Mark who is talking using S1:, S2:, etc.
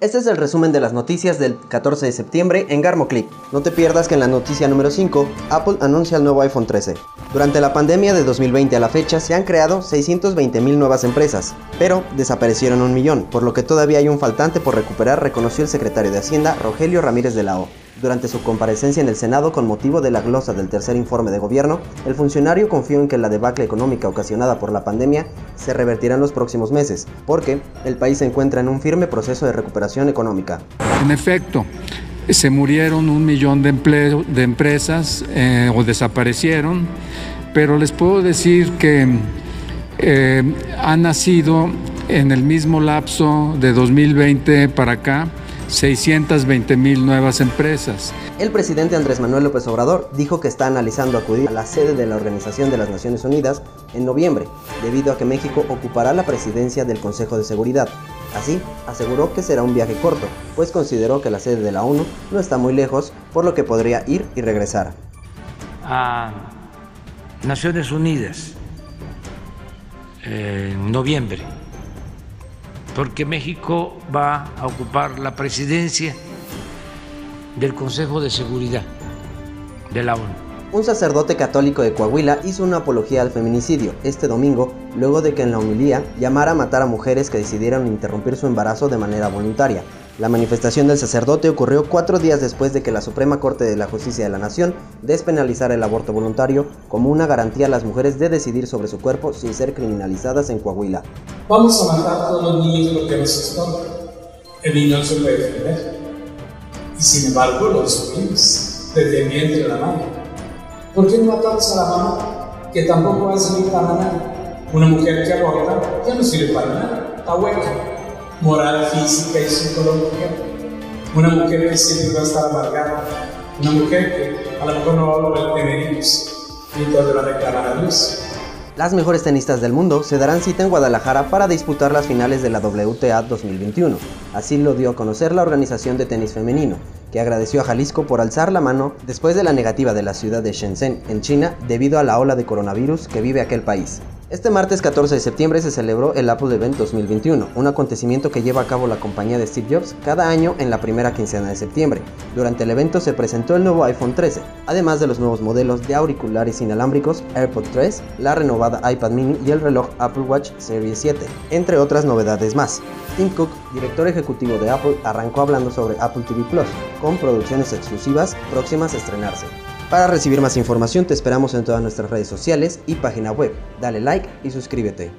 S1: Este es el resumen de las noticias del 14 de septiembre en Garmoclick. No te pierdas que en la noticia número 5, Apple anuncia el nuevo iPhone 13. Durante la pandemia de 2020 a la fecha se han creado 620.000 nuevas empresas, pero desaparecieron un millón, por lo que todavía hay un faltante por recuperar, reconoció el secretario de Hacienda, Rogelio Ramírez de la O. Durante su comparecencia en el Senado con motivo de la glosa del tercer informe de gobierno, el funcionario confió en que la debacle económica ocasionada por la pandemia se revertirá en los próximos meses, porque el país se encuentra en un firme proceso de recuperación económica.
S2: En efecto, se murieron un millón de, de empresas eh, o desaparecieron, pero les puedo decir que eh, han nacido en el mismo lapso de 2020 para acá 620 mil nuevas empresas.
S1: El presidente Andrés Manuel López Obrador dijo que está analizando acudir a la sede de la Organización de las Naciones Unidas en noviembre, debido a que México ocupará la presidencia del Consejo de Seguridad. Así, aseguró que será un viaje corto, pues consideró que la sede de la ONU no está muy lejos, por lo que podría ir y regresar.
S3: A Naciones Unidas en noviembre porque México va a ocupar la presidencia del Consejo de Seguridad de la ONU.
S1: Un sacerdote católico de Coahuila hizo una apología al feminicidio este domingo luego de que en la homilía llamara a matar a mujeres que decidieron interrumpir su embarazo de manera voluntaria. La manifestación del sacerdote ocurrió cuatro días después de que la Suprema Corte de la Justicia de la Nación despenalizara el aborto voluntario como una garantía a las mujeres de decidir sobre su cuerpo sin ser criminalizadas en Coahuila.
S4: Vamos a matar a todos los niños porque nos estorban. El niño no se puede defender. Y sin embargo lo descubrimos desde el vientre de la madre. ¿Por qué no matamos a la mamá que tampoco va a servir para nada? Una mujer que aborta ya no sirve para nada, está hueca moral, física y psicológica. Una mujer que siempre va a estar amargada. Una mujer que a lo mejor no va a a tener hijos. Y entonces va a a.
S1: Las mejores tenistas del mundo se darán cita en Guadalajara para disputar las finales de la WTA 2021. Así lo dio a conocer la Organización de Tenis Femenino, que agradeció a Jalisco por alzar la mano después de la negativa de la ciudad de Shenzhen, en China, debido a la ola de coronavirus que vive aquel país. Este martes 14 de septiembre se celebró el Apple Event 2021, un acontecimiento que lleva a cabo la compañía de Steve Jobs cada año en la primera quincena de septiembre. Durante el evento se presentó el nuevo iPhone 13, además de los nuevos modelos de auriculares inalámbricos AirPod 3, la renovada iPad mini y el reloj Apple Watch Series 7, entre otras novedades más. Tim Cook, director ejecutivo de Apple, arrancó hablando sobre Apple TV Plus, con producciones exclusivas próximas a estrenarse. Para recibir más información te esperamos en todas nuestras redes sociales y página web. Dale like y suscríbete.